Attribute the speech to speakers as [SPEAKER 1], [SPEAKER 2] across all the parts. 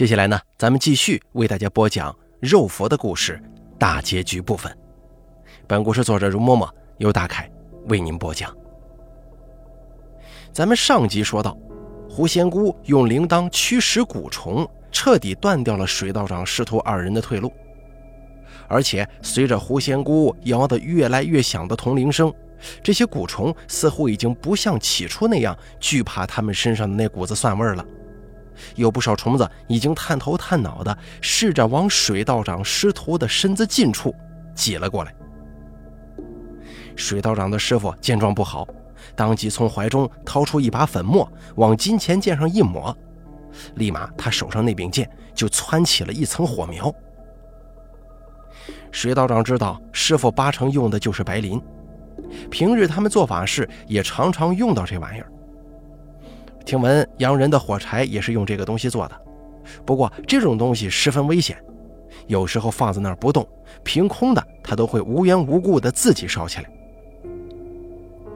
[SPEAKER 1] 接下来呢，咱们继续为大家播讲肉佛的故事大结局部分。本故事作者如嬷嬷，由大凯为您播讲。咱们上集说到，狐仙姑用铃铛驱使蛊虫，彻底断掉了水道长师徒二人的退路。而且随着狐仙姑摇得越来越响的铜铃声，这些蛊虫似乎已经不像起初那样惧怕他们身上的那股子蒜味了。有不少虫子已经探头探脑的试着往水道长师徒的身子近处挤了过来。水道长的师傅见状不好，当即从怀中掏出一把粉末，往金钱剑上一抹，立马他手上那柄剑就窜起了一层火苗。水道长知道师傅八成用的就是白磷，平日他们做法事也常常用到这玩意儿。听闻洋人的火柴也是用这个东西做的，不过这种东西十分危险，有时候放在那儿不动，凭空的它都会无缘无故的自己烧起来。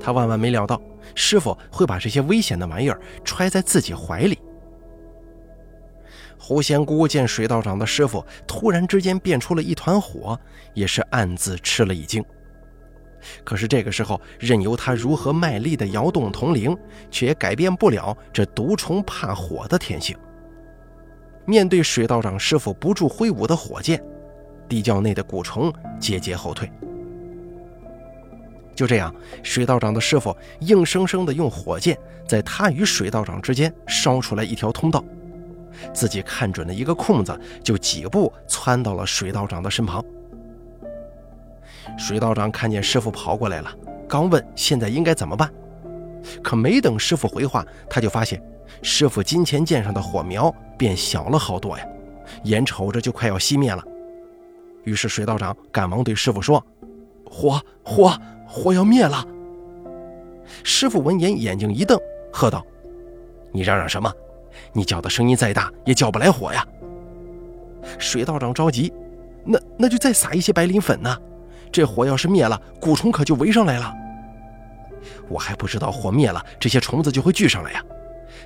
[SPEAKER 1] 他万万没料到师傅会把这些危险的玩意儿揣在自己怀里。狐仙姑见水道长的师傅突然之间变出了一团火，也是暗自吃了一惊。可是这个时候，任由他如何卖力地摇动铜铃，却也改变不了这毒虫怕火的天性。面对水道长师傅不住挥舞的火箭，地窖内的蛊虫节节后退。就这样，水道长的师傅硬生生地用火箭在他与水道长之间烧出来一条通道，自己看准了一个空子，就几步窜到了水道长的身旁。水道长看见师傅跑过来了，刚问现在应该怎么办，可没等师傅回话，他就发现师傅金钱剑上的火苗变小了好多呀，眼瞅着就快要熄灭了。于是水道长赶忙对师傅说：“火火火要灭了！”师傅闻言眼睛一瞪，喝道：“你嚷嚷什么？你叫的声音再大也叫不来火呀！”水道长着急：“那那就再撒一些白磷粉呢？”这火要是灭了，蛊虫可就围上来了。我还不知道火灭了，这些虫子就会聚上来呀。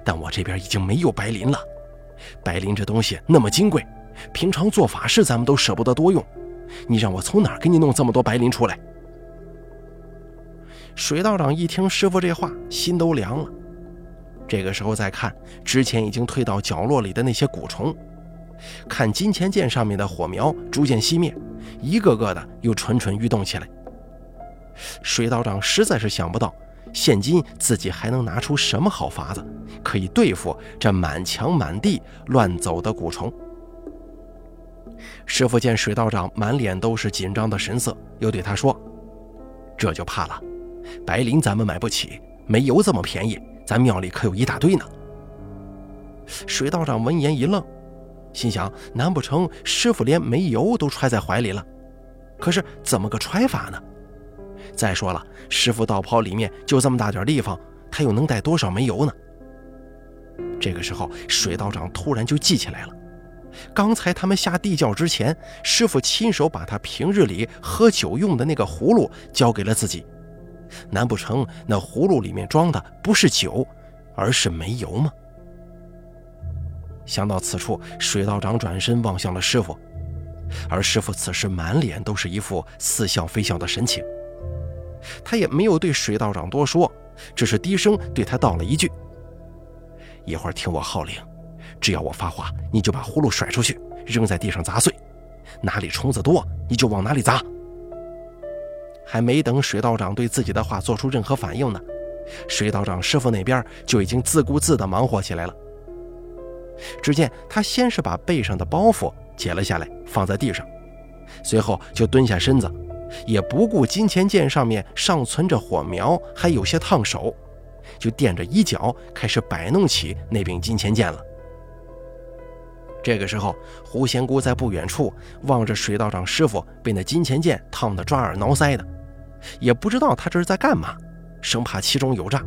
[SPEAKER 1] 但我这边已经没有白磷了。白磷这东西那么金贵，平常做法事咱们都舍不得多用。你让我从哪儿给你弄这么多白磷出来？水道长一听师傅这话，心都凉了。这个时候再看之前已经退到角落里的那些蛊虫。看金钱剑上面的火苗逐渐熄灭，一个个的又蠢蠢欲动起来。水道长实在是想不到，现今自己还能拿出什么好法子，可以对付这满墙满地乱走的蛊虫。师傅见水道长满脸都是紧张的神色，又对他说：“这就怕了，白磷咱们买不起，煤油这么便宜，咱庙里可有一大堆呢。”水道长闻言一愣。心想：难不成师傅连煤油都揣在怀里了？可是怎么个揣法呢？再说了，师傅道袍里面就这么大点地方，他又能带多少煤油呢？这个时候，水道长突然就记起来了，刚才他们下地窖之前，师傅亲手把他平日里喝酒用的那个葫芦交给了自己。难不成那葫芦里面装的不是酒，而是煤油吗？想到此处，水道长转身望向了师傅，而师傅此时满脸都是一副似笑非笑的神情。他也没有对水道长多说，只是低声对他道了一句：“一会儿听我号令，只要我发话，你就把葫芦甩出去，扔在地上砸碎，哪里虫子多你就往哪里砸。”还没等水道长对自己的话做出任何反应呢，水道长师傅那边就已经自顾自地忙活起来了。只见他先是把背上的包袱解了下来，放在地上，随后就蹲下身子，也不顾金钱剑上面尚存着火苗，还有些烫手，就垫着衣角开始摆弄起那柄金钱剑了。这个时候，胡仙姑在不远处望着水道长师傅被那金钱剑烫得抓耳挠腮的，也不知道他这是在干嘛，生怕其中有诈，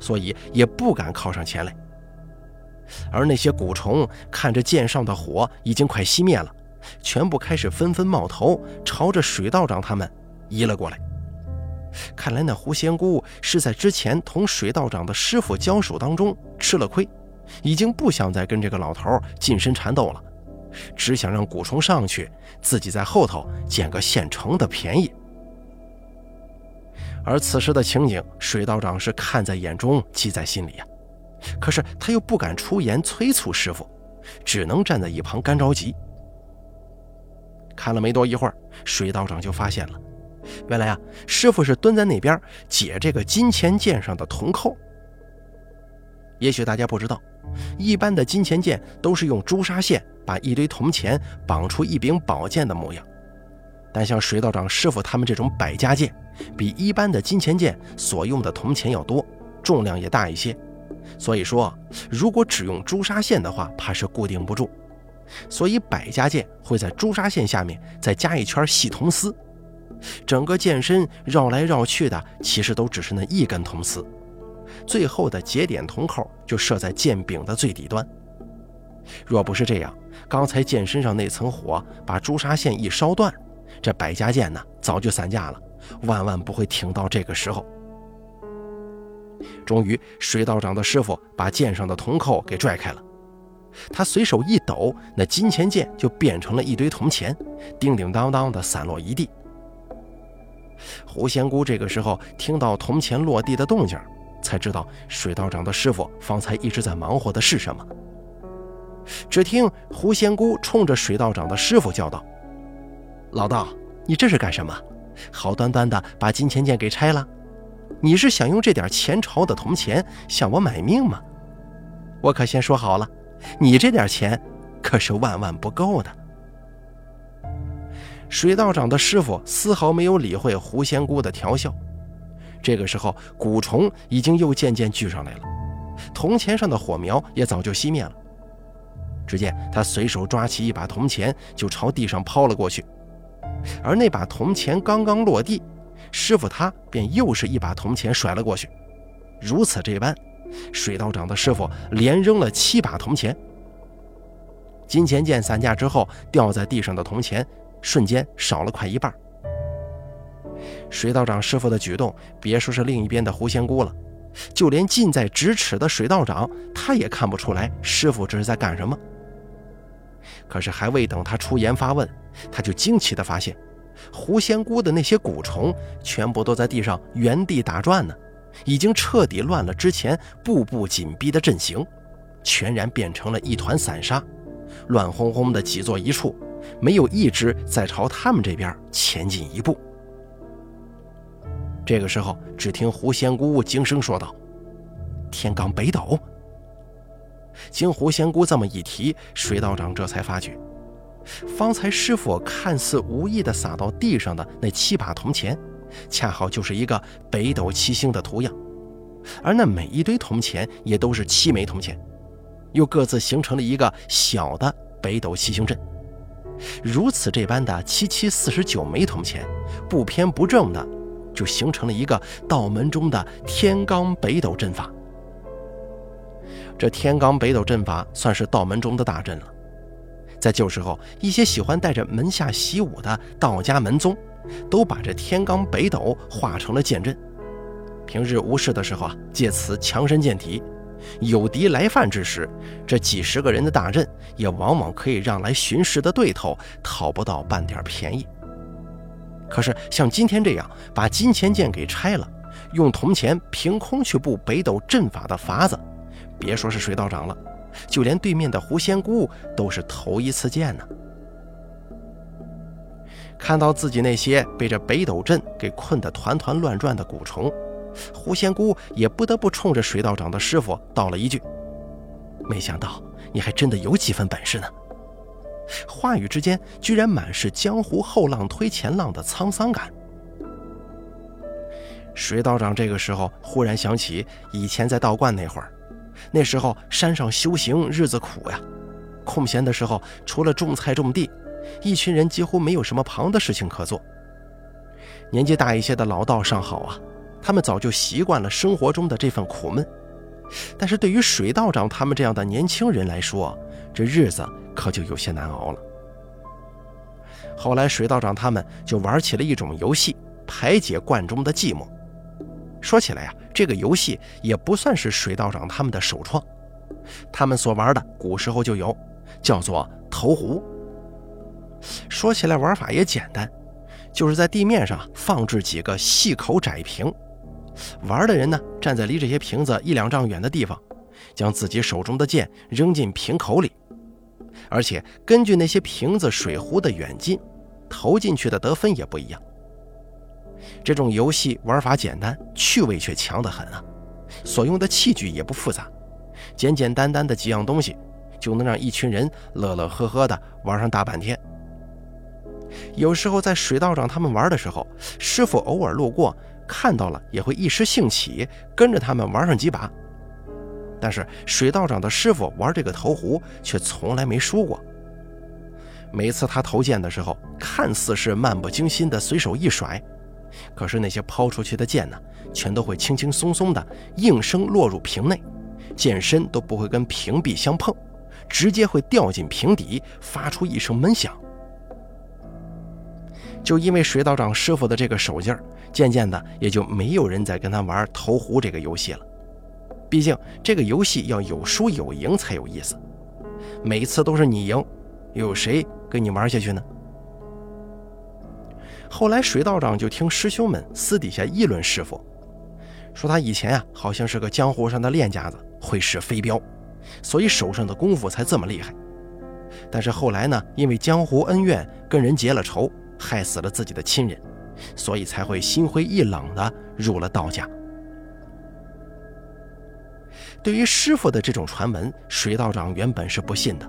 [SPEAKER 1] 所以也不敢靠上前来。而那些蛊虫看着剑上的火已经快熄灭了，全部开始纷纷冒头，朝着水道长他们移了过来。看来那狐仙姑是在之前同水道长的师傅交手当中吃了亏，已经不想再跟这个老头近身缠斗了，只想让蛊虫上去，自己在后头捡个现成的便宜。而此时的情景，水道长是看在眼中，记在心里呀。可是他又不敢出言催促师傅，只能站在一旁干着急。看了没多一会儿，水道长就发现了，原来啊，师傅是蹲在那边解这个金钱剑上的铜扣。也许大家不知道，一般的金钱剑都是用朱砂线把一堆铜钱绑出一柄宝剑的模样，但像水道长师傅他们这种百家剑，比一般的金钱剑所用的铜钱要多，重量也大一些。所以说，如果只用朱砂线的话，怕是固定不住。所以百家剑会在朱砂线下面再加一圈细铜丝，整个剑身绕来绕去的，其实都只是那一根铜丝。最后的节点铜扣就设在剑柄的最底端。若不是这样，刚才剑身上那层火把朱砂线一烧断，这百家剑呢早就散架了，万万不会挺到这个时候。终于，水道长的师傅把剑上的铜扣给拽开了。他随手一抖，那金钱剑就变成了一堆铜钱，叮叮当当的散落一地。胡仙姑这个时候听到铜钱落地的动静，才知道水道长的师傅方才一直在忙活的是什么。只听胡仙姑冲着水道长的师傅叫道：“老道，你这是干什么？好端端的把金钱剑给拆了？”你是想用这点前朝的铜钱向我买命吗？我可先说好了，你这点钱可是万万不够的。水道长的师傅丝毫没有理会狐仙姑的调笑。这个时候，蛊虫已经又渐渐聚上来了，铜钱上的火苗也早就熄灭了。只见他随手抓起一把铜钱，就朝地上抛了过去，而那把铜钱刚刚落地。师傅他便又是一把铜钱甩了过去，如此这般，水道长的师傅连扔了七把铜钱。金钱剑散架之后，掉在地上的铜钱瞬间少了快一半。水道长师傅的举动，别说是另一边的狐仙姑了，就连近在咫尺的水道长，他也看不出来师傅这是在干什么。可是还未等他出言发问，他就惊奇地发现。狐仙姑的那些蛊虫全部都在地上原地打转呢，已经彻底乱了之前步步紧逼的阵型，全然变成了一团散沙，乱哄哄的挤作一处，没有一只再朝他们这边前进一步。这个时候，只听狐仙姑惊声说道：“天罡北斗。”经狐仙姑这么一提，水道长这才发觉。方才师傅看似无意地撒到地上的那七把铜钱，恰好就是一个北斗七星的图样，而那每一堆铜钱也都是七枚铜钱，又各自形成了一个小的北斗七星阵。如此这般的七七四十九枚铜钱，不偏不正的，就形成了一个道门中的天罡北斗阵法。这天罡北斗阵法算是道门中的大阵了。在旧时候，一些喜欢带着门下习武的道家门宗，都把这天罡北斗化成了剑阵。平日无事的时候啊，借此强身健体；有敌来犯之时，这几十个人的大阵也往往可以让来巡视的对头讨不到半点便宜。可是像今天这样把金钱剑给拆了，用铜钱凭空去布北斗阵法的法子，别说是水道长了。就连对面的狐仙姑都是头一次见呢。看到自己那些被这北斗阵给困得团团乱转的蛊虫，狐仙姑也不得不冲着水道长的师傅道了一句：“没想到你还真的有几分本事呢。”话语之间，居然满是江湖后浪推前浪的沧桑感。水道长这个时候忽然想起以前在道观那会儿。那时候山上修行日子苦呀，空闲的时候除了种菜种地，一群人几乎没有什么旁的事情可做。年纪大一些的老道尚好啊，他们早就习惯了生活中的这份苦闷。但是对于水道长他们这样的年轻人来说，这日子可就有些难熬了。后来水道长他们就玩起了一种游戏，排解罐中的寂寞。说起来呀。这个游戏也不算是水道长他们的首创，他们所玩的古时候就有，叫做投壶。说起来玩法也简单，就是在地面上放置几个细口窄瓶，玩的人呢站在离这些瓶子一两丈远的地方，将自己手中的剑扔进瓶口里，而且根据那些瓶子水壶的远近，投进去的得分也不一样。这种游戏玩法简单，趣味却强得很啊！所用的器具也不复杂，简简单单的几样东西，就能让一群人乐乐呵呵的玩上大半天。有时候在水道长他们玩的时候，师傅偶尔路过，看到了也会一时兴起，跟着他们玩上几把。但是水道长的师傅玩这个投壶却从来没输过。每次他投剑的时候，看似是漫不经心的随手一甩，可是那些抛出去的剑呢，全都会轻轻松松的应声落入瓶内，剑身都不会跟瓶壁相碰，直接会掉进瓶底，发出一声闷响。就因为水道长师傅的这个手劲儿，渐渐的也就没有人再跟他玩投壶这个游戏了。毕竟这个游戏要有输有赢才有意思，每次都是你赢，又有谁跟你玩下去呢？后来水道长就听师兄们私底下议论师傅，说他以前啊好像是个江湖上的练家子，会使飞镖，所以手上的功夫才这么厉害。但是后来呢，因为江湖恩怨，跟人结了仇。害死了自己的亲人，所以才会心灰意冷的入了道家。对于师傅的这种传闻，水道长原本是不信的。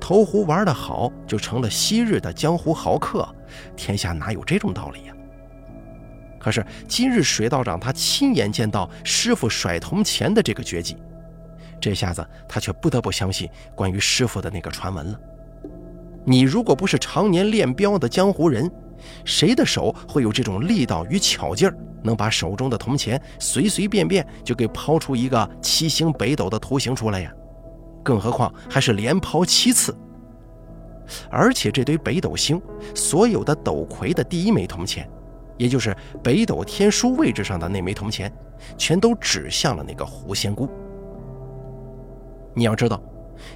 [SPEAKER 1] 投壶玩得好，就成了昔日的江湖豪客，天下哪有这种道理呀？可是今日水道长他亲眼见到师傅甩铜钱的这个绝技，这下子他却不得不相信关于师傅的那个传闻了。你如果不是常年练镖的江湖人，谁的手会有这种力道与巧劲儿，能把手中的铜钱随随便便就给抛出一个七星北斗的图形出来呀？更何况还是连抛七次。而且这堆北斗星，所有的斗魁的第一枚铜钱，也就是北斗天书位置上的那枚铜钱，全都指向了那个狐仙姑。你要知道。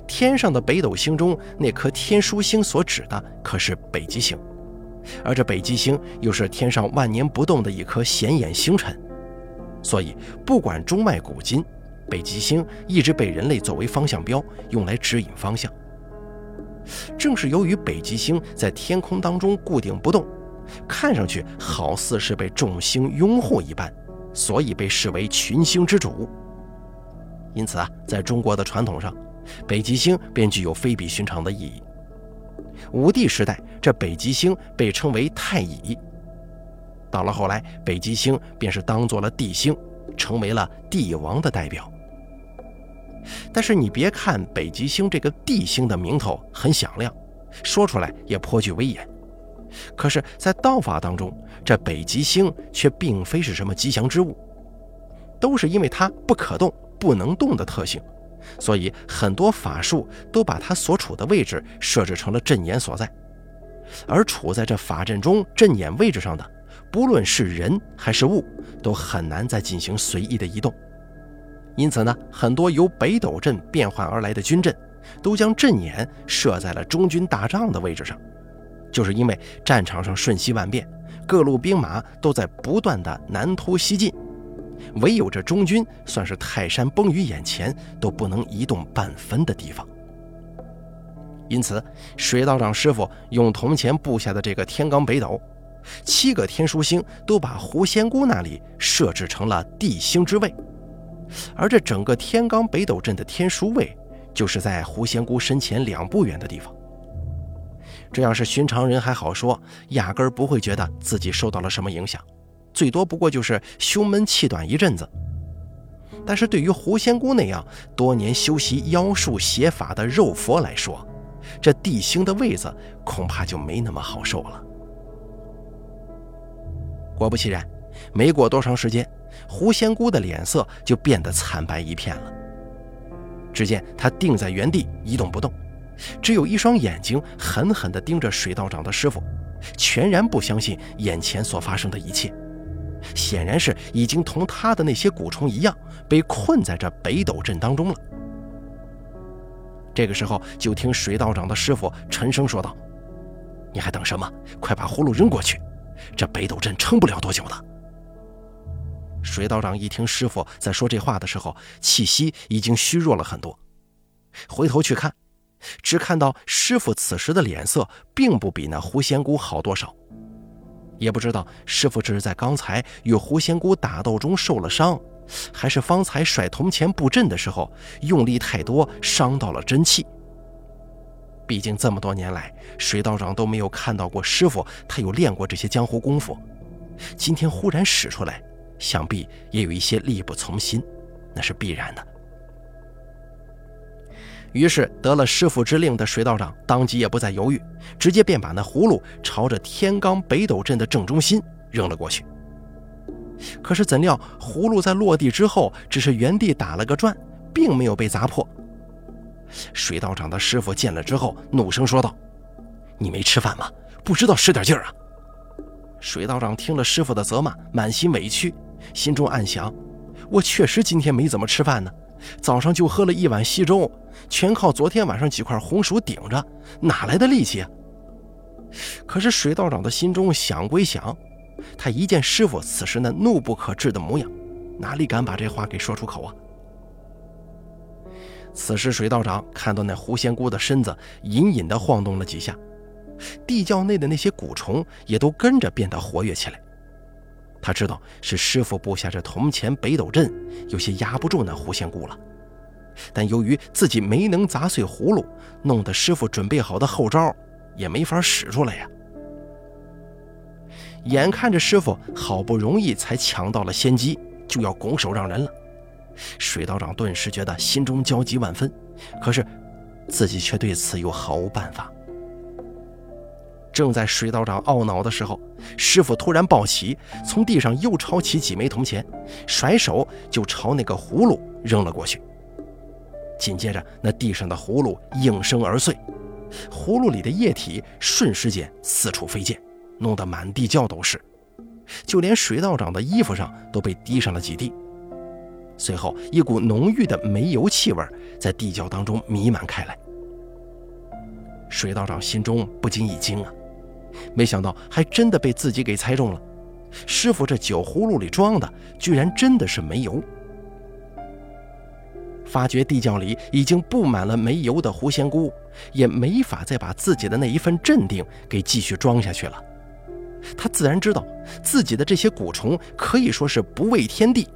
[SPEAKER 1] 天上的北斗星中那颗天枢星所指的可是北极星，而这北极星又是天上万年不动的一颗显眼星辰，所以不管中外古今，北极星一直被人类作为方向标用来指引方向。正是由于北极星在天空当中固定不动，看上去好似是被众星拥护一般，所以被视为群星之主。因此啊，在中国的传统上。北极星便具有非比寻常的意义。武帝时代，这北极星被称为太乙。到了后来，北极星便是当做了帝星，成为了帝王的代表。但是你别看北极星这个地星的名头很响亮，说出来也颇具威严，可是，在道法当中，这北极星却并非是什么吉祥之物，都是因为它不可动、不能动的特性。所以很多法术都把它所处的位置设置成了阵眼所在，而处在这法阵中阵眼位置上的，不论是人还是物，都很难再进行随意的移动。因此呢，很多由北斗阵变换而来的军阵，都将阵眼设在了中军大帐的位置上，就是因为战场上瞬息万变，各路兵马都在不断的南突西进。唯有这中军算是泰山崩于眼前都不能移动半分的地方，因此水道长师傅用铜钱布下的这个天罡北斗，七个天枢星都把狐仙姑那里设置成了地星之位，而这整个天罡北斗阵的天枢位，就是在狐仙姑身前两步远的地方。这要是寻常人还好说，压根儿不会觉得自己受到了什么影响。最多不过就是胸闷气短一阵子，但是对于狐仙姑那样多年修习妖术邪法的肉佛来说，这地星的位子恐怕就没那么好受了。果不其然，没过多长时间，狐仙姑的脸色就变得惨白一片了。只见她定在原地一动不动，只有一双眼睛狠狠地盯着水道长的师傅，全然不相信眼前所发生的一切。显然是已经同他的那些蛊虫一样，被困在这北斗阵当中了。这个时候，就听水道长的师傅沉声说道：“你还等什么？快把葫芦扔过去！这北斗镇撑不了多久了。”水道长一听师傅在说这话的时候，气息已经虚弱了很多，回头去看，只看到师傅此时的脸色并不比那狐仙姑好多少，也不知道师傅这是在刚才与狐仙姑打斗中受了伤，还是方才甩铜钱布阵的时候用力太多伤到了真气。毕竟这么多年来，水道长都没有看到过师傅他有练过这些江湖功夫，今天忽然使出来。想必也有一些力不从心，那是必然的。于是得了师傅之令的水道长当即也不再犹豫，直接便把那葫芦朝着天罡北斗镇的正中心扔了过去。可是怎料葫芦在落地之后，只是原地打了个转，并没有被砸破。水道长的师傅见了之后，怒声说道：“你没吃饭吗？不知道使点劲儿啊！”水道长听了师傅的责骂，满心委屈。心中暗想：“我确实今天没怎么吃饭呢，早上就喝了一碗稀粥，全靠昨天晚上几块红薯顶着，哪来的力气啊？”可是水道长的心中想归想，他一见师傅此时那怒不可遏的模样，哪里敢把这话给说出口啊？此时水道长看到那狐仙姑的身子隐隐地晃动了几下，地窖内的那些蛊虫也都跟着变得活跃起来。他知道是师傅布下这铜钱北斗阵，有些压不住那狐仙姑了。但由于自己没能砸碎葫芦，弄得师傅准备好的后招也没法使出来呀。眼看着师傅好不容易才抢到了先机，就要拱手让人了，水道长顿时觉得心中焦急万分，可是自己却对此又毫无办法。正在水道长懊恼的时候，师傅突然抱起，从地上又抄起几枚铜钱，甩手就朝那个葫芦扔了过去。紧接着，那地上的葫芦应声而碎，葫芦里的液体瞬时间四处飞溅，弄得满地窖都是，就连水道长的衣服上都被滴上了几滴。随后，一股浓郁的煤油气味在地窖当中弥漫开来。水道长心中不禁一惊啊！没想到还真的被自己给猜中了，师傅这酒葫芦里装的居然真的是煤油。发觉地窖里已经布满了煤油的狐仙姑，也没法再把自己的那一份镇定给继续装下去了。他自然知道自己的这些蛊虫可以说是不畏天地，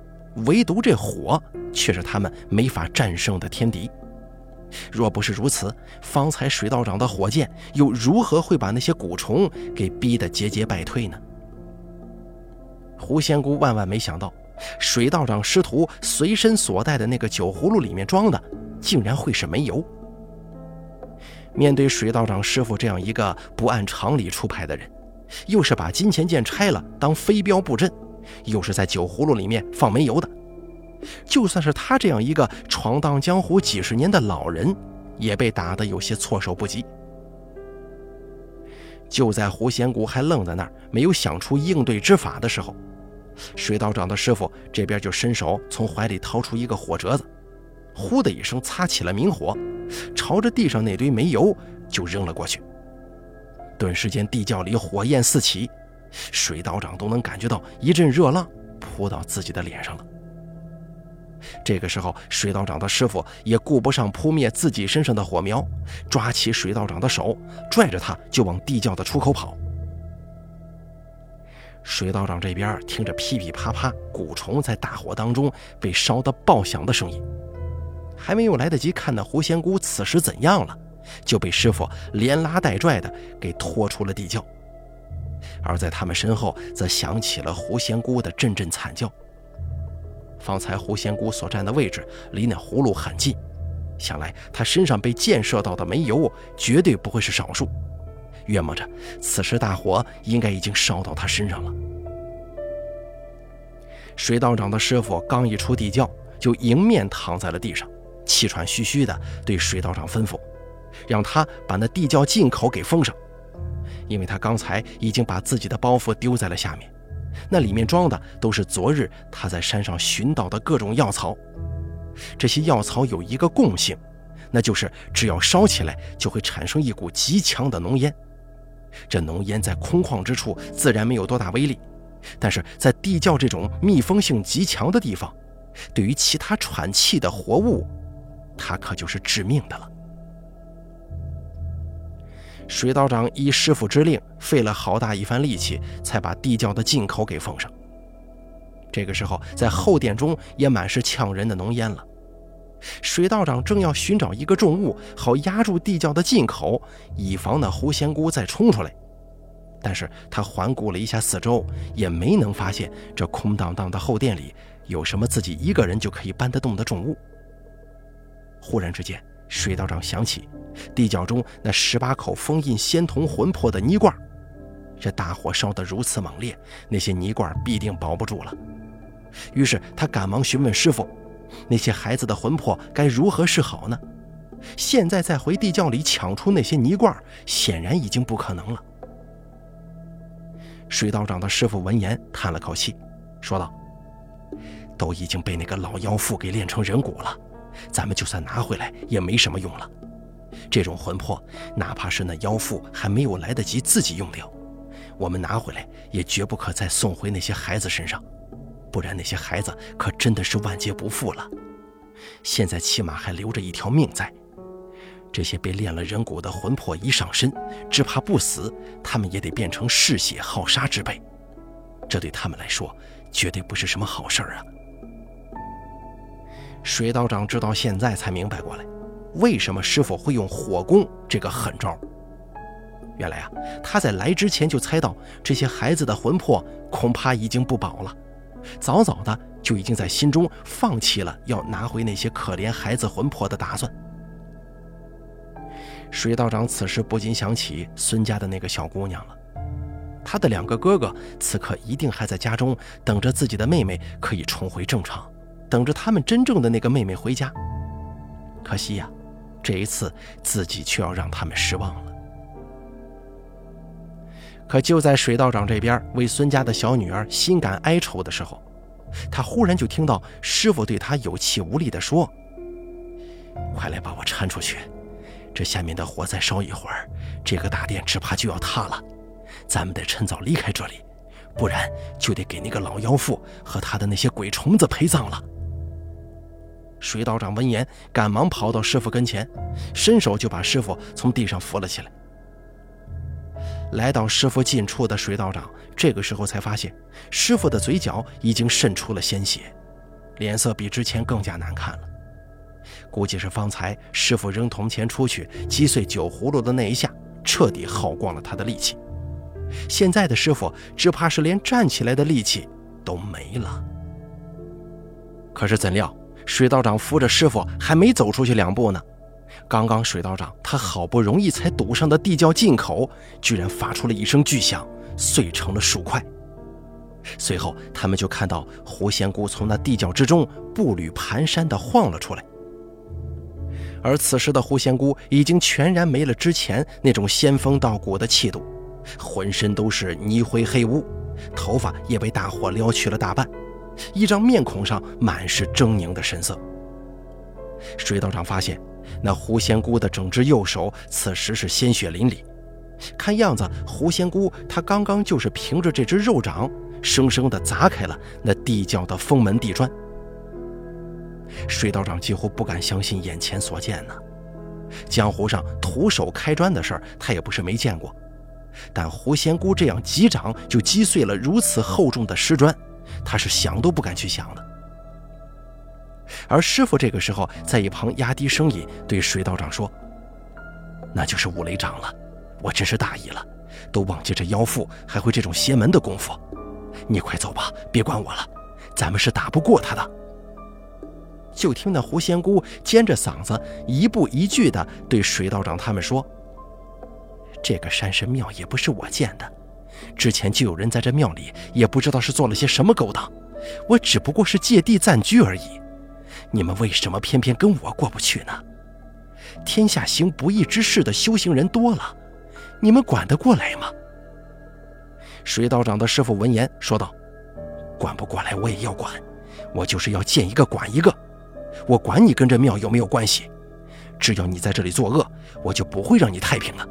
[SPEAKER 1] 唯独这火却是他们没法战胜的天敌。若不是如此，方才水道长的火箭又如何会把那些蛊虫给逼得节节败退呢？狐仙姑万万没想到，水道长师徒随身所带的那个酒葫芦里面装的，竟然会是煤油。面对水道长师傅这样一个不按常理出牌的人，又是把金钱剑拆了当飞镖布阵，又是在酒葫芦里面放煤油的。就算是他这样一个闯荡江湖几十年的老人，也被打得有些措手不及。就在胡仙姑还愣在那儿，没有想出应对之法的时候，水道长的师傅这边就伸手从怀里掏出一个火折子，呼的一声擦起了明火，朝着地上那堆煤油就扔了过去。顿时间，地窖里火焰四起，水道长都能感觉到一阵热浪扑到自己的脸上了。这个时候，水道长的师傅也顾不上扑灭自己身上的火苗，抓起水道长的手，拽着他就往地窖的出口跑。水道长这边听着噼噼啪啪蛊虫在大火当中被烧得爆响的声音，还没有来得及看那狐仙姑此时怎样了，就被师傅连拉带拽的给拖出了地窖。而在他们身后，则响起了狐仙姑的阵阵惨叫。方才狐仙姑所站的位置离那葫芦很近，想来他身上被溅射到的煤油绝对不会是少数。约摸着，此时大火应该已经烧到他身上了。水道长的师傅刚一出地窖，就迎面躺在了地上，气喘吁吁地对水道长吩咐，让他把那地窖进口给封上，因为他刚才已经把自己的包袱丢在了下面。那里面装的都是昨日他在山上寻到的各种药草，这些药草有一个共性，那就是只要烧起来，就会产生一股极强的浓烟。这浓烟在空旷之处自然没有多大威力，但是在地窖这种密封性极强的地方，对于其他喘气的活物，它可就是致命的了。水道长依师傅之令，费了好大一番力气，才把地窖的进口给封上。这个时候，在后殿中也满是呛人的浓烟了。水道长正要寻找一个重物，好压住地窖的进口，以防那狐仙姑再冲出来。但是他环顾了一下四周，也没能发现这空荡荡的后殿里有什么自己一个人就可以搬得动的重物。忽然之间，水道长想起地窖中那十八口封印仙童魂魄的泥罐，这大火烧得如此猛烈，那些泥罐必定保不住了。于是他赶忙询问师傅。那些孩子的魂魄该如何是好呢？现在再回地窖里抢出那些泥罐，显然已经不可能了。水道长的师傅闻言叹了口气，说道：“都已经被那个老妖妇给炼成人骨了，咱们就算拿回来也没什么用了。这种魂魄，哪怕是那妖妇还没有来得及自己用掉，我们拿回来也绝不可再送回那些孩子身上。”不然那些孩子可真的是万劫不复了。现在起码还留着一条命在。这些被炼了人骨的魂魄一上身，只怕不死，他们也得变成嗜血好杀之辈。这对他们来说，绝对不是什么好事儿啊！水道长直到现在才明白过来，为什么师傅会用火攻这个狠招。原来啊，他在来之前就猜到这些孩子的魂魄恐怕已经不保了。早早的就已经在心中放弃了要拿回那些可怜孩子魂魄的打算。水道长此时不禁想起孙家的那个小姑娘了，他的两个哥哥此刻一定还在家中等着自己的妹妹可以重回正常，等着他们真正的那个妹妹回家。可惜呀，这一次自己却要让他们失望了。可就在水道长这边为孙家的小女儿心感哀愁的时候，他忽然就听到师傅对他有气无力地说：“快来把我搀出去，这下面的火再烧一会儿，这个大殿只怕就要塌了。咱们得趁早离开这里，不然就得给那个老妖妇和他的那些鬼虫子陪葬了。”水道长闻言，赶忙跑到师傅跟前，伸手就把师傅从地上扶了起来。来到师傅近处的水道长，这个时候才发现，师傅的嘴角已经渗出了鲜血，脸色比之前更加难看了。估计是方才师傅扔铜钱出去击碎酒葫芦的那一下，彻底耗光了他的力气。现在的师傅只怕是连站起来的力气都没了。可是怎料，水道长扶着师傅还没走出去两步呢。刚刚水道长他好不容易才堵上的地窖进口，居然发出了一声巨响，碎成了数块。随后，他们就看到狐仙姑从那地窖之中步履蹒跚地晃了出来。而此时的狐仙姑已经全然没了之前那种仙风道骨的气度，浑身都是泥灰黑污，头发也被大火撩去了大半，一张面孔上满是狰狞的神色。水道长发现。那狐仙姑的整只右手，此时是鲜血淋漓。看样子，狐仙姑她刚刚就是凭着这只肉掌，生生的砸开了那地窖的封门地砖。水道长几乎不敢相信眼前所见呢。江湖上徒手开砖的事儿，他也不是没见过，但狐仙姑这样几掌就击碎了如此厚重的石砖，他是想都不敢去想的。而师傅这个时候在一旁压低声音对水道长说：“那就是五雷掌了，我真是大意了，都忘记这妖妇还会这种邪门的功夫。你快走吧，别管我了，咱们是打不过他的。”就听那狐仙姑尖着嗓子一步一句地对水道长他们说：“这个山神庙也不是我建的，之前就有人在这庙里，也不知道是做了些什么勾当，我只不过是借地暂居而已。”你们为什么偏偏跟我过不去呢？天下行不义之事的修行人多了，你们管得过来吗？水道长的师傅闻言说道：“管不过来我也要管，我就是要见一个管一个。我管你跟这庙有没有关系，只要你在这里作恶，我就不会让你太平的。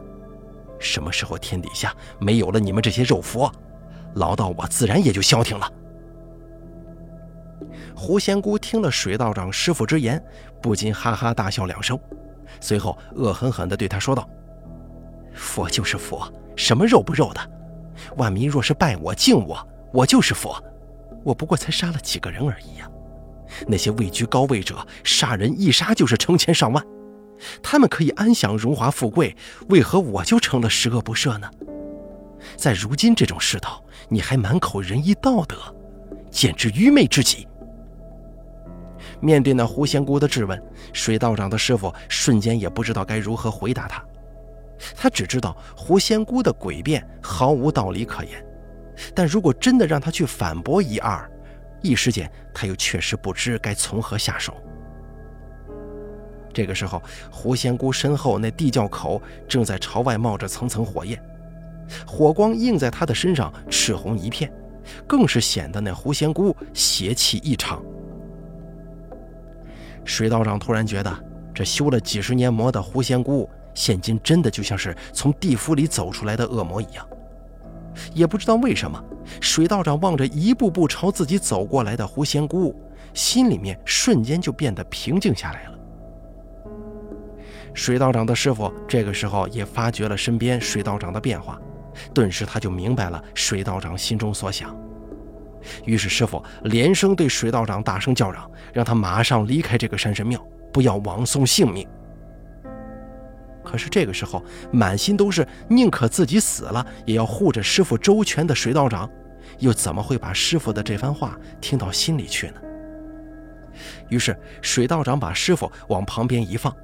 [SPEAKER 1] 什么时候天底下没有了你们这些肉佛，老道我自然也就消停了。”狐仙姑听了水道长师傅之言，不禁哈哈大笑两声，随后恶狠狠地对他说道：“佛就是佛，什么肉不肉的？万民若是拜我敬我，我就是佛。我不过才杀了几个人而已呀。那些位居高位者，杀人一杀就是成千上万，他们可以安享荣华富贵，为何我就成了十恶不赦呢？在如今这种世道，你还满口仁义道德，简直愚昧至极。”面对那狐仙姑的质问，水道长的师傅瞬间也不知道该如何回答他。他只知道狐仙姑的诡辩毫无道理可言，但如果真的让他去反驳一二，一时间他又确实不知该从何下手。这个时候，狐仙姑身后那地窖口正在朝外冒着层层火焰，火光映在她的身上，赤红一片，更是显得那狐仙姑邪气异常。水道长突然觉得，这修了几十年魔的狐仙姑，现今真的就像是从地府里走出来的恶魔一样。也不知道为什么，水道长望着一步步朝自己走过来的狐仙姑，心里面瞬间就变得平静下来了。水道长的师傅这个时候也发觉了身边水道长的变化，顿时他就明白了水道长心中所想。于是，师傅连声对水道长大声叫嚷，让他马上离开这个山神庙，不要枉送性命。可是这个时候，满心都是宁可自己死了，也要护着师傅周全的水道长，又怎么会把师傅的这番话听到心里去呢？于是，水道长把师傅往旁边一放，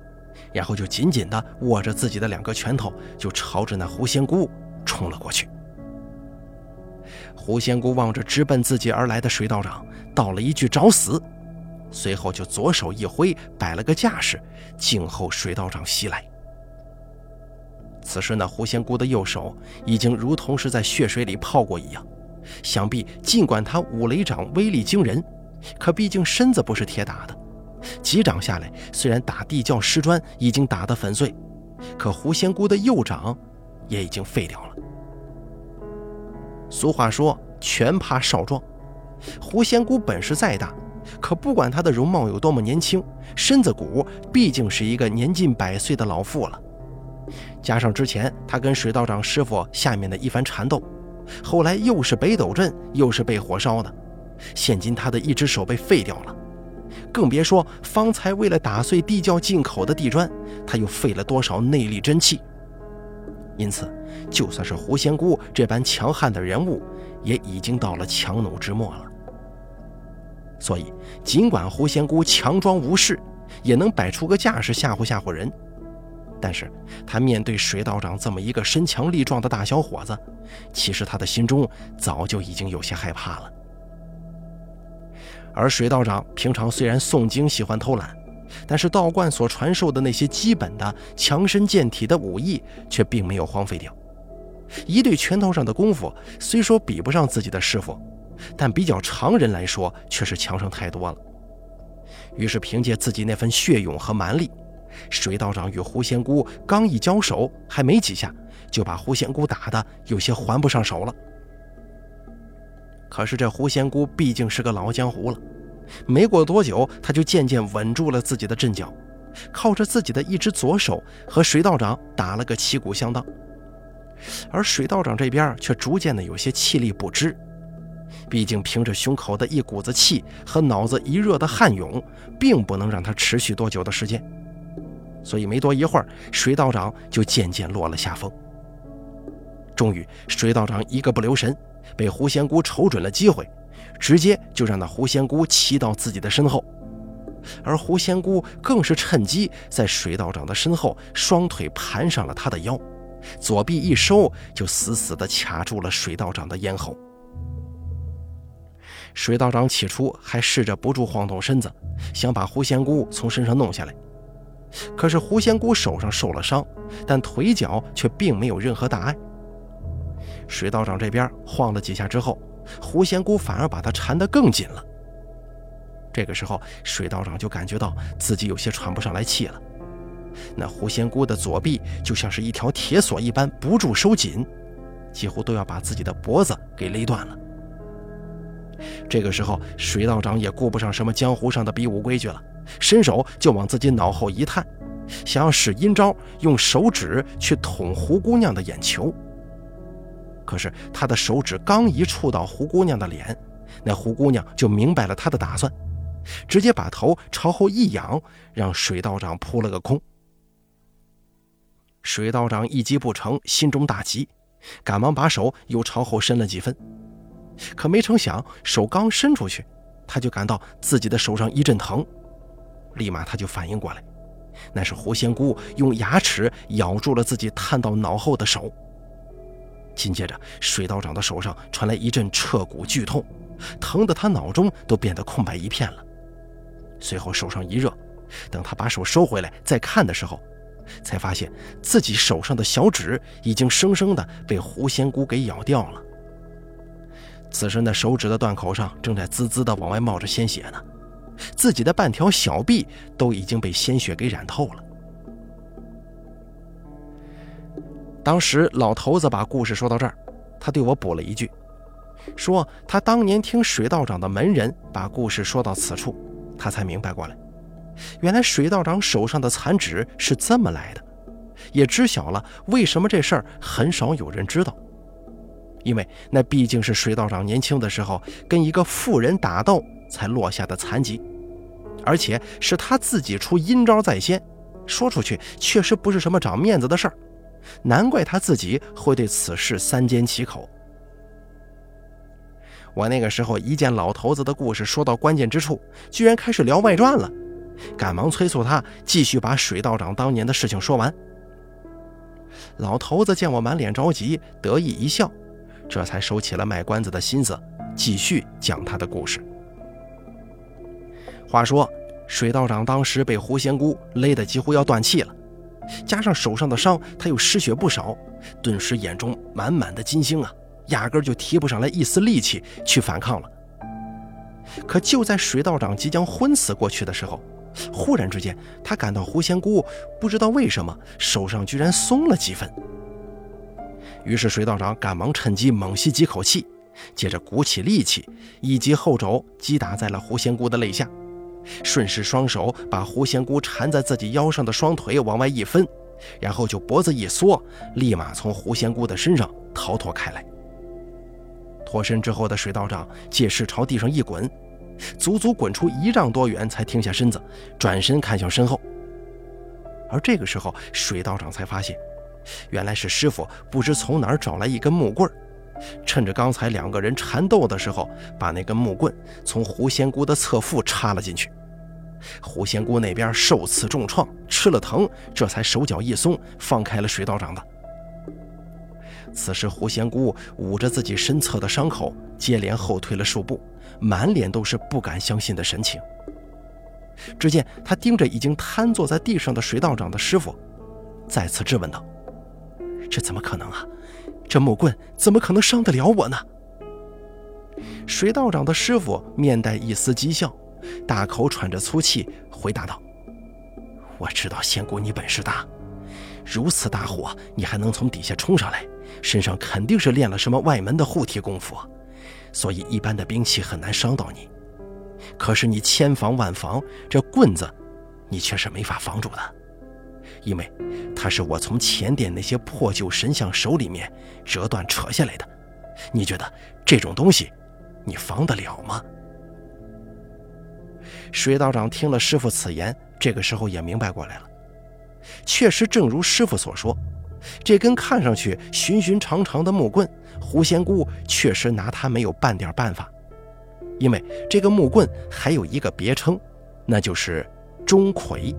[SPEAKER 1] 然后就紧紧地握着自己的两个拳头，就朝着那狐仙姑冲了过去。狐仙姑望着直奔自己而来的水道长，道了一句“找死”，随后就左手一挥，摆了个架势，静候水道长袭来。此时，那狐仙姑的右手已经如同是在血水里泡过一样，想必尽管他五雷掌威力惊人，可毕竟身子不是铁打的，几掌下来，虽然打地窖石砖已经打得粉碎，可狐仙姑的右掌也已经废掉了。俗话说：“拳怕少壮。”狐仙姑本事再大，可不管她的容貌有多么年轻，身子骨毕竟是一个年近百岁的老妇了。加上之前她跟水道长师傅下面的一番缠斗，后来又是北斗阵，又是被火烧的，现今她的一只手被废掉了，更别说方才为了打碎地窖进口的地砖，他又费了多少内力真气。因此，就算是狐仙姑这般强悍的人物，也已经到了强弩之末了。所以，尽管狐仙姑强装无事，也能摆出个架势吓唬吓唬人，但是他面对水道长这么一个身强力壮的大小伙子，其实他的心中早就已经有些害怕了。而水道长平常虽然诵经喜欢偷懒。但是道观所传授的那些基本的强身健体的武艺却并没有荒废掉。一对拳头上的功夫虽说比不上自己的师傅，但比较常人来说却是强上太多了。于是凭借自己那份血勇和蛮力，水道长与狐仙姑刚一交手，还没几下就把狐仙姑打得有些还不上手了。可是这狐仙姑毕竟是个老江湖了。没过多久，她就渐渐稳住了自己的阵脚，靠着自己的一只左手和水道长打了个旗鼓相当。而水道长这边却逐渐的有些气力不支，毕竟凭着胸口的一股子气和脑子一热的汗涌，并不能让他持续多久的时间。所以没多一会儿，水道长就渐渐落了下风。终于，水道长一个不留神，被狐仙姑瞅准了机会。直接就让那狐仙姑骑到自己的身后，而狐仙姑更是趁机在水道长的身后，双腿盘上了他的腰，左臂一收，就死死地卡住了水道长的咽喉。水道长起初还试着不住晃动身子，想把狐仙姑从身上弄下来，可是狐仙姑手上受了伤，但腿脚却并没有任何大碍。水道长这边晃了几下之后。狐仙姑反而把他缠得更紧了。这个时候，水道长就感觉到自己有些喘不上来气了，那狐仙姑的左臂就像是一条铁索一般不住收紧，几乎都要把自己的脖子给勒断了。这个时候，水道长也顾不上什么江湖上的比武规矩了，伸手就往自己脑后一探，想要使阴招，用手指去捅胡姑娘的眼球。可是他的手指刚一触到胡姑娘的脸，那胡姑娘就明白了他的打算，直接把头朝后一仰，让水道长扑了个空。水道长一击不成，心中大急，赶忙把手又朝后伸了几分。可没成想，手刚伸出去，他就感到自己的手上一阵疼，立马他就反应过来，那是狐仙姑用牙齿咬住了自己探到脑后的手。紧接着，水道长的手上传来一阵彻骨剧痛，疼得他脑中都变得空白一片了。随后手上一热，等他把手收回来再看的时候，才发现自己手上的小指已经生生的被狐仙姑给咬掉了。此时，那手指的断口上正在滋滋的往外冒着鲜血呢，自己的半条小臂都已经被鲜血给染透了。当时老头子把故事说到这儿，他对我补了一句，说他当年听水道长的门人把故事说到此处，他才明白过来，原来水道长手上的残指是这么来的，也知晓了为什么这事儿很少有人知道。因为那毕竟是水道长年轻的时候跟一个妇人打斗才落下的残疾，而且是他自己出阴招在先，说出去确实不是什么长面子的事儿，难怪他自己会对此事三缄其口。我那个时候一见老头子的故事说到关键之处，居然开始聊外传了，赶忙催促他继续把水道长当年的事情说完。老头子见我满脸着急，得意一笑。这才收起了卖关子的心思，继续讲他的故事。话说，水道长当时被狐仙姑勒得几乎要断气了，加上手上的伤，他又失血不少，顿时眼中满满的金星啊，压根就提不上来一丝力气去反抗了。可就在水道长即将昏死过去的时候，忽然之间，他感到狐仙姑不知道为什么手上居然松了几分。于是水道长赶忙趁机猛吸几口气，接着鼓起力气，一击后肘击打在了狐仙姑的肋下，顺势双手把狐仙姑缠在自己腰上的双腿往外一分，然后就脖子一缩，立马从狐仙姑的身上逃脱开来。脱身之后的水道长借势朝地上一滚，足足滚出一丈多远才停下身子，转身看向身后。而这个时候，水道长才发现。原来是师傅不知从哪儿找来一根木棍趁着刚才两个人缠斗的时候，把那根木棍从狐仙姑的侧腹插了进去。狐仙姑那边受此重创，吃了疼，这才手脚一松，放开了水道长的。此时，狐仙姑捂着自己身侧的伤口，接连后退了数步，满脸都是不敢相信的神情。只见他盯着已经瘫坐在地上的水道长的师傅，再次质问道。这怎么可能啊！这木棍怎么可能伤得了我呢？水道长的师傅面带一丝讥笑，大口喘着粗气，回答道：“我知道仙姑你本事大，如此大火你还能从底下冲上来，身上肯定是练了什么外门的护体功夫，所以一般的兵器很难伤到你。可是你千防万防，这棍子，你却是没法防住的。”因为它是我从前殿那些破旧神像手里面折断扯下来的，你觉得这种东西，你防得了吗？水道长听了师傅此言，这个时候也明白过来了。确实，正如师傅所说，这根看上去寻寻常常的木棍，狐仙姑确实拿它没有半点办法。因为这个木棍还有一个别称，那就是钟馗。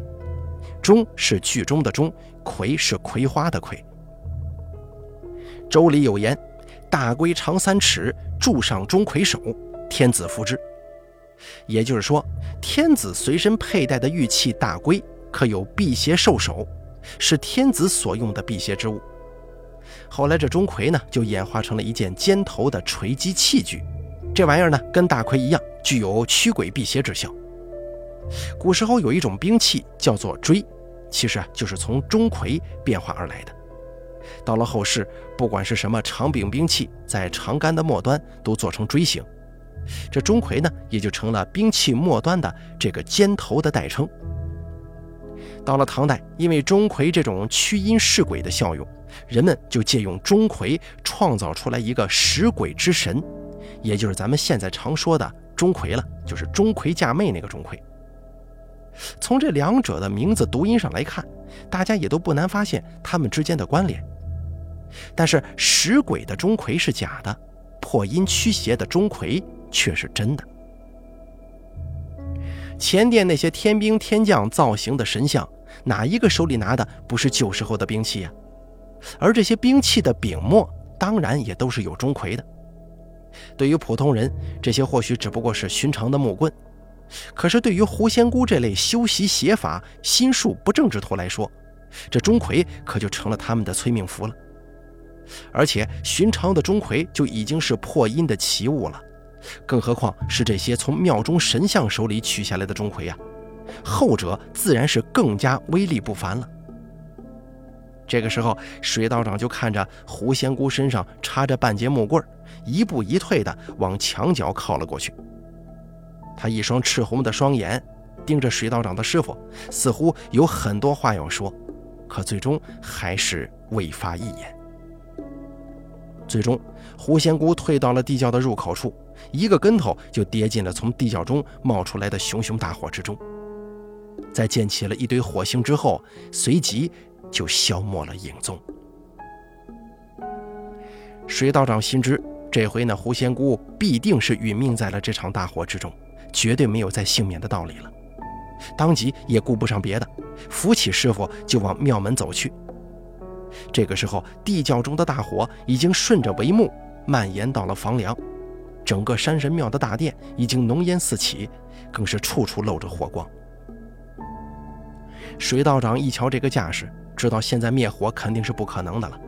[SPEAKER 1] 钟是剧中的钟，葵是葵花的葵。周礼有言：“大龟长三尺，柱上钟馗首，天子服之。”也就是说，天子随身佩戴的玉器大龟，可有辟邪兽首，是天子所用的辟邪之物。后来这钟馗呢，就演化成了一件尖头的锤击器具。这玩意儿呢，跟大盔一样，具有驱鬼辟邪之效。古时候有一种兵器叫做锥，其实啊就是从钟馗变化而来的。到了后世，不管是什么长柄兵器，在长杆的末端都做成锥形，这钟馗呢也就成了兵器末端的这个尖头的代称。到了唐代，因为钟馗这种驱阴噬鬼的效用，人们就借用钟馗创造出来一个食鬼之神，也就是咱们现在常说的钟馗了，就是钟馗嫁妹那个钟馗。从这两者的名字读音上来看，大家也都不难发现他们之间的关联。但是食鬼的钟馗是假的，破阴驱邪的钟馗却是真的。前殿那些天兵天将造型的神像，哪一个手里拿的不是旧时候的兵器呀？而这些兵器的柄末，当然也都是有钟馗的。对于普通人，这些或许只不过是寻常的木棍；可是对于狐仙姑这类修习邪法、心术不正之徒来说，这钟馗可就成了他们的催命符了。而且，寻常的钟馗就已经是破阴的奇物了，更何况是这些从庙中神像手里取下来的钟馗呀？后者自然是更加威力不凡了。这个时候，水道长就看着狐仙姑身上插着半截木棍，一步一退地往墙角靠了过去。他一双赤红的双眼盯着水道长的师傅，似乎有很多话要说，可最终还是未发一言。最终，狐仙姑退到了地窖的入口处，一个跟头就跌进了从地窖中冒出来的熊熊大火之中。在溅起了一堆火星之后，随即就消没了影踪。水道长心知，这回呢，狐仙姑必定是殒命在了这场大火之中，绝对没有再幸免的道理了。当即也顾不上别的，扶起师傅就往庙门走去。这个时候，地窖中的大火已经顺着帷幕蔓延到了房梁，整个山神庙的大殿已经浓烟四起，更是处处露着火光。水道长一瞧这个架势，知道现在灭火肯定是不可能的了，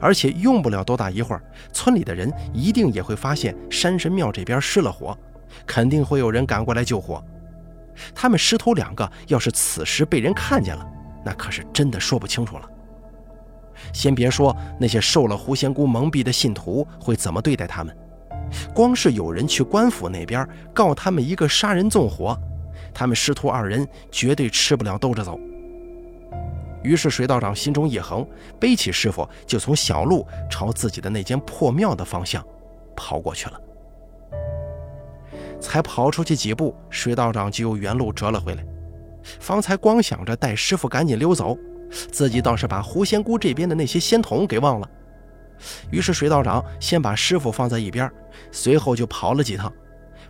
[SPEAKER 1] 而且用不了多大一会儿，村里的人一定也会发现山神庙这边失了火，肯定会有人赶过来救火。他们师徒两个要是此时被人看见了，那可是真的说不清楚了。先别说那些受了狐仙姑蒙蔽的信徒会怎么对待他们，光是有人去官府那边告他们一个杀人纵火，他们师徒二人绝对吃不了兜着走。于是水道长心中一横，背起师傅就从小路朝自己的那间破庙的方向跑过去了。才跑出去几步，水道长就又原路折了回来。方才光想着带师傅赶紧溜走。自己倒是把狐仙姑这边的那些仙童给忘了，于是水道长先把师傅放在一边，随后就跑了几趟，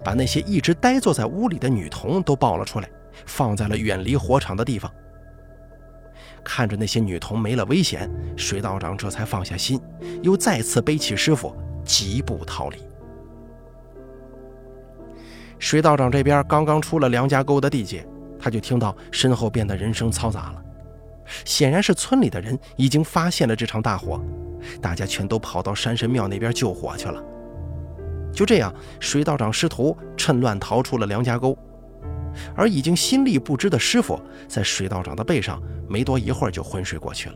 [SPEAKER 1] 把那些一直呆坐在屋里的女童都抱了出来，放在了远离火场的地方。看着那些女童没了危险，水道长这才放下心，又再次背起师傅，疾步逃离。水道长这边刚刚出了梁家沟的地界，他就听到身后变得人声嘈杂了。显然是村里的人已经发现了这场大火，大家全都跑到山神庙那边救火去了。就这样，水道长师徒趁乱逃出了梁家沟，而已经心力不支的师傅在水道长的背上，没多一会儿就昏睡过去了。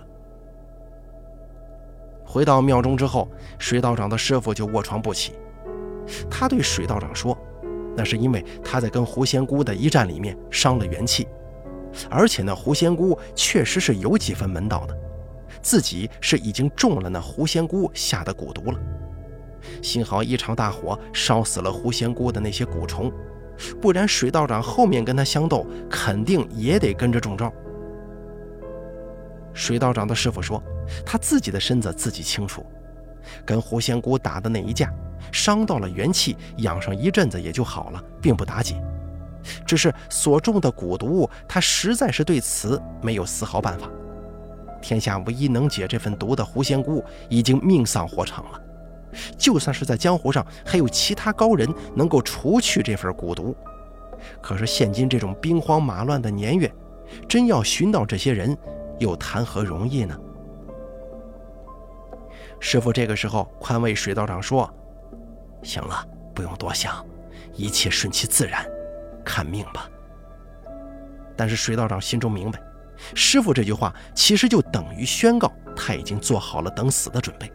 [SPEAKER 1] 回到庙中之后，水道长的师傅就卧床不起。他对水道长说：“那是因为他在跟狐仙姑的一战里面伤了元气。”而且那狐仙姑确实是有几分门道的，自己是已经中了那狐仙姑下的蛊毒了。幸好一场大火烧死了狐仙姑的那些蛊虫，不然水道长后面跟他相斗，肯定也得跟着中招。水道长的师傅说，他自己的身子自己清楚，跟狐仙姑打的那一架，伤到了元气，养上一阵子也就好了，并不打紧。只是所中的蛊毒，他实在是对此没有丝毫办法。天下唯一能解这份毒的狐仙姑已经命丧火场了。就算是在江湖上还有其他高人能够除去这份蛊毒，可是现今这种兵荒马乱的年月，真要寻到这些人，又谈何容易呢？师傅这个时候宽慰水道长说：“行了，不用多想，一切顺其自然。”看命吧。但是水道长心中明白，师傅这句话其实就等于宣告他已经做好了等死的准备。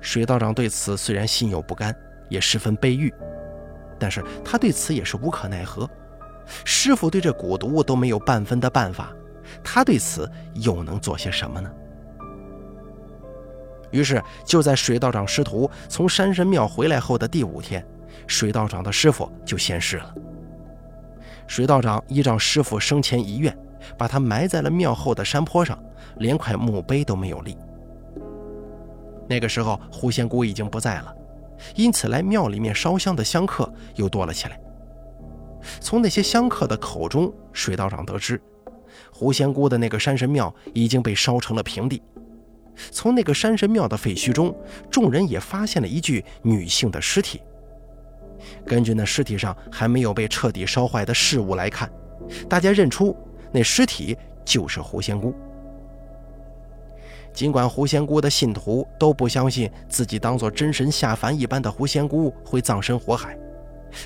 [SPEAKER 1] 水道长对此虽然心有不甘，也十分悲郁，但是他对此也是无可奈何。师傅对这蛊毒都没有半分的办法，他对此又能做些什么呢？于是，就在水道长师徒从山神庙回来后的第五天，水道长的师傅就仙逝了。水道长依照师傅生前遗愿，把他埋在了庙后的山坡上，连块墓碑都没有立。那个时候，狐仙姑已经不在了，因此来庙里面烧香的香客又多了起来。从那些香客的口中，水道长得知，狐仙姑的那个山神庙已经被烧成了平地。从那个山神庙的废墟中，众人也发现了一具女性的尸体。根据那尸体上还没有被彻底烧坏的饰物来看，大家认出那尸体就是狐仙姑。尽管狐仙姑的信徒都不相信自己当做真神下凡一般的狐仙姑会葬身火海，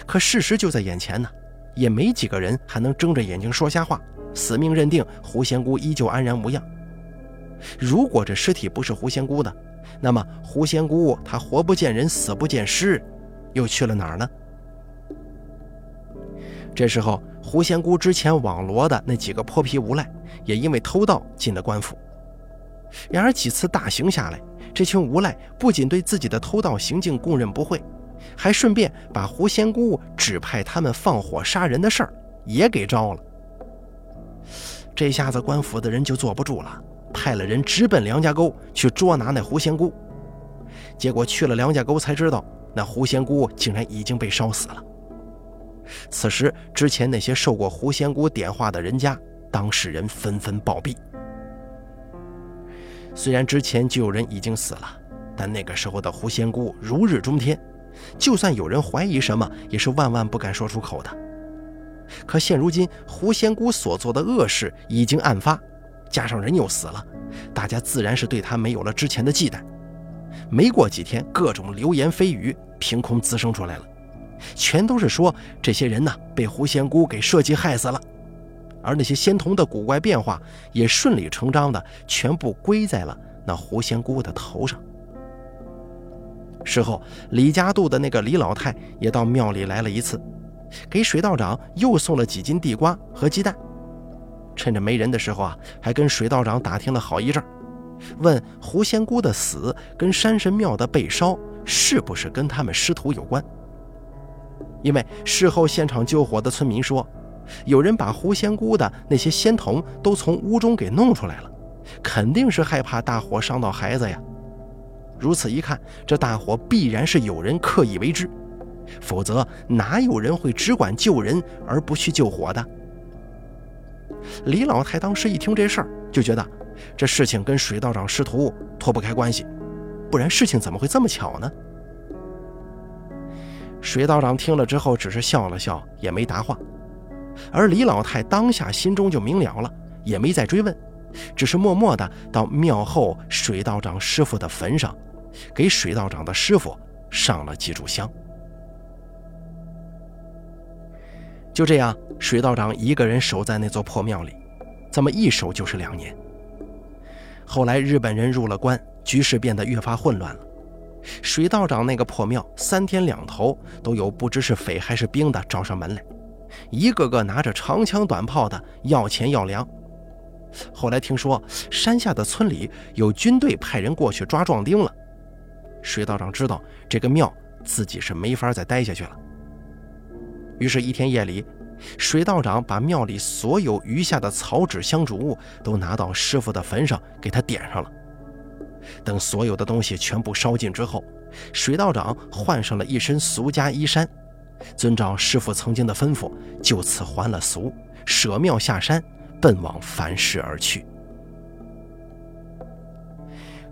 [SPEAKER 1] 可事实就在眼前呢，也没几个人还能睁着眼睛说瞎话，死命认定狐仙姑依旧安然无恙。如果这尸体不是狐仙姑的，那么狐仙姑她活不见人，死不见尸，又去了哪儿呢？这时候，狐仙姑之前网罗的那几个泼皮无赖，也因为偷盗进了官府。然而几次大刑下来，这群无赖不仅对自己的偷盗行径供认不讳，还顺便把狐仙姑指派他们放火杀人的事儿也给招了。这下子官府的人就坐不住了。派了人直奔梁家沟去捉拿那狐仙姑，结果去了梁家沟才知道，那狐仙姑竟然已经被烧死了。此时，之前那些受过狐仙姑点化的人家当事人纷纷暴毙。虽然之前就有人已经死了，但那个时候的狐仙姑如日中天，就算有人怀疑什么，也是万万不敢说出口的。可现如今，狐仙姑所做的恶事已经案发。加上人又死了，大家自然是对他没有了之前的忌惮。没过几天，各种流言蜚语凭空滋生出来了，全都是说这些人呢被狐仙姑给设计害死了。而那些仙童的古怪变化也顺理成章的全部归在了那狐仙姑的头上。事后，李家渡的那个李老太也到庙里来了一次，给水道长又送了几斤地瓜和鸡蛋。趁着没人的时候啊，还跟水道长打听了好一阵，问狐仙姑的死跟山神庙的被烧是不是跟他们师徒有关？因为事后现场救火的村民说，有人把狐仙姑的那些仙童都从屋中给弄出来了，肯定是害怕大火伤到孩子呀。如此一看，这大火必然是有人刻意为之，否则哪有人会只管救人而不去救火的？李老太当时一听这事儿，就觉得这事情跟水道长师徒脱不开关系，不然事情怎么会这么巧呢？水道长听了之后，只是笑了笑，也没答话。而李老太当下心中就明了了，也没再追问，只是默默的到庙后水道长师傅的坟上，给水道长的师傅上了几炷香。就这样，水道长一个人守在那座破庙里，这么一守就是两年。后来日本人入了关，局势变得越发混乱了。水道长那个破庙，三天两头都有不知是匪还是兵的找上门来，一个个拿着长枪短炮的要钱要粮。后来听说山下的村里有军队派人过去抓壮丁了，水道长知道这个庙自己是没法再待下去了。于是，一天夜里，水道长把庙里所有余下的草纸香烛物都拿到师傅的坟上，给他点上了。等所有的东西全部烧尽之后，水道长换上了一身俗家衣衫，遵照师傅曾经的吩咐，就此还了俗，舍庙下山，奔往凡世而去。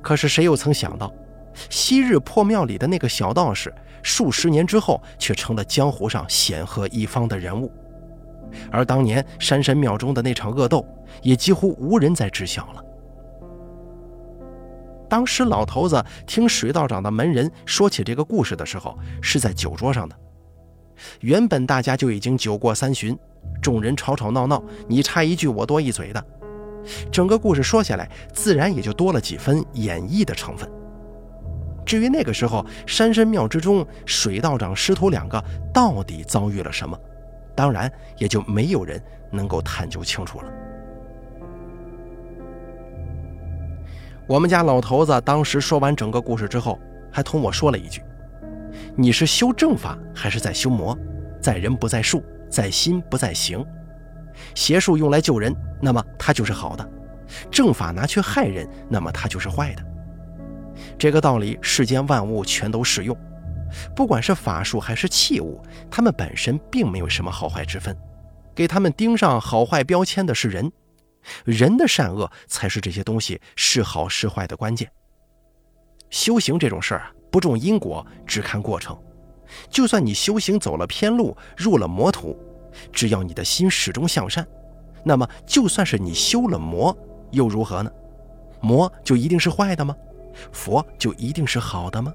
[SPEAKER 1] 可是，谁又曾想到，昔日破庙里的那个小道士？数十年之后，却成了江湖上显赫一方的人物，而当年山神庙中的那场恶斗，也几乎无人再知晓了。当时老头子听水道长的门人说起这个故事的时候，是在酒桌上的。原本大家就已经酒过三巡，众人吵吵闹闹，你插一句我多一嘴的，整个故事说下来，自然也就多了几分演绎的成分。至于那个时候山神庙之中水道长师徒两个到底遭遇了什么，当然也就没有人能够探究清楚了。我们家老头子当时说完整个故事之后，还同我说了一句：“你是修正法还是在修魔？在人不在术，在心不在行。邪术用来救人，那么它就是好的；正法拿去害人，那么它就是坏的。这个道理世间万物全都适用，不管是法术还是器物，它们本身并没有什么好坏之分。给他们钉上好坏标签的是人。”人的善恶才是这些东西是好是坏的关键。修行这种事儿啊，不重因果，只看过程。就算你修行走了偏路，入了魔途，只要你的心始终向善，那么就算是你修了魔，又如何呢？魔就一定是坏的吗？佛就一定是好的吗？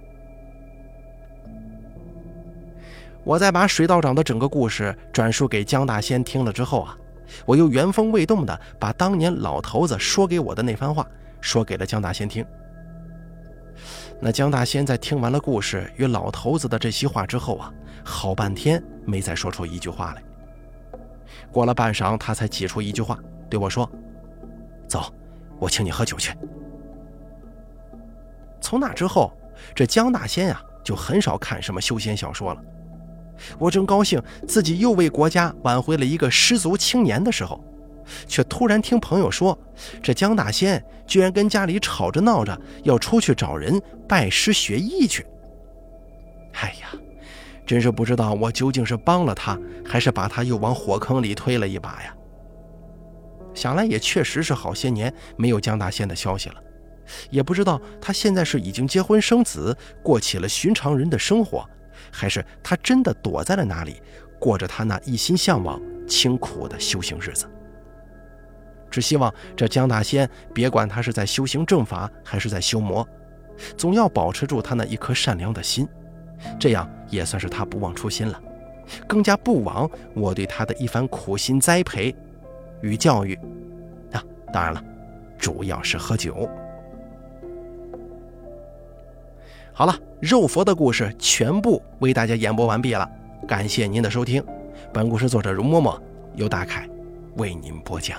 [SPEAKER 1] 我在把水道长的整个故事转述给江大仙听了之后啊。我又原封未动地把当年老头子说给我的那番话说给了江大仙听。那江大仙在听完了故事与老头子的这些话之后啊，好半天没再说出一句话来。过了半晌，他才挤出一句话对我说：“走，我请你喝酒去。”从那之后，这江大仙呀就很少看什么修仙小说了。我正高兴自己又为国家挽回了一个失足青年的时候，却突然听朋友说，这江大仙居然跟家里吵着闹着要出去找人拜师学艺去。哎呀，真是不知道我究竟是帮了他，还是把他又往火坑里推了一把呀！想来也确实是好些年没有江大仙的消息了，也不知道他现在是已经结婚生子，过起了寻常人的生活。还是他真的躲在了哪里，过着他那一心向往、清苦的修行日子。只希望这江大仙别管他是在修行正法还是在修魔，总要保持住他那一颗善良的心，这样也算是他不忘初心了，更加不枉我对他的一番苦心栽培与教育。啊，当然了，主要是喝酒。好了，肉佛的故事全部为大家演播完毕了，感谢您的收听。本故事作者容嬷嬷由大凯为您播讲。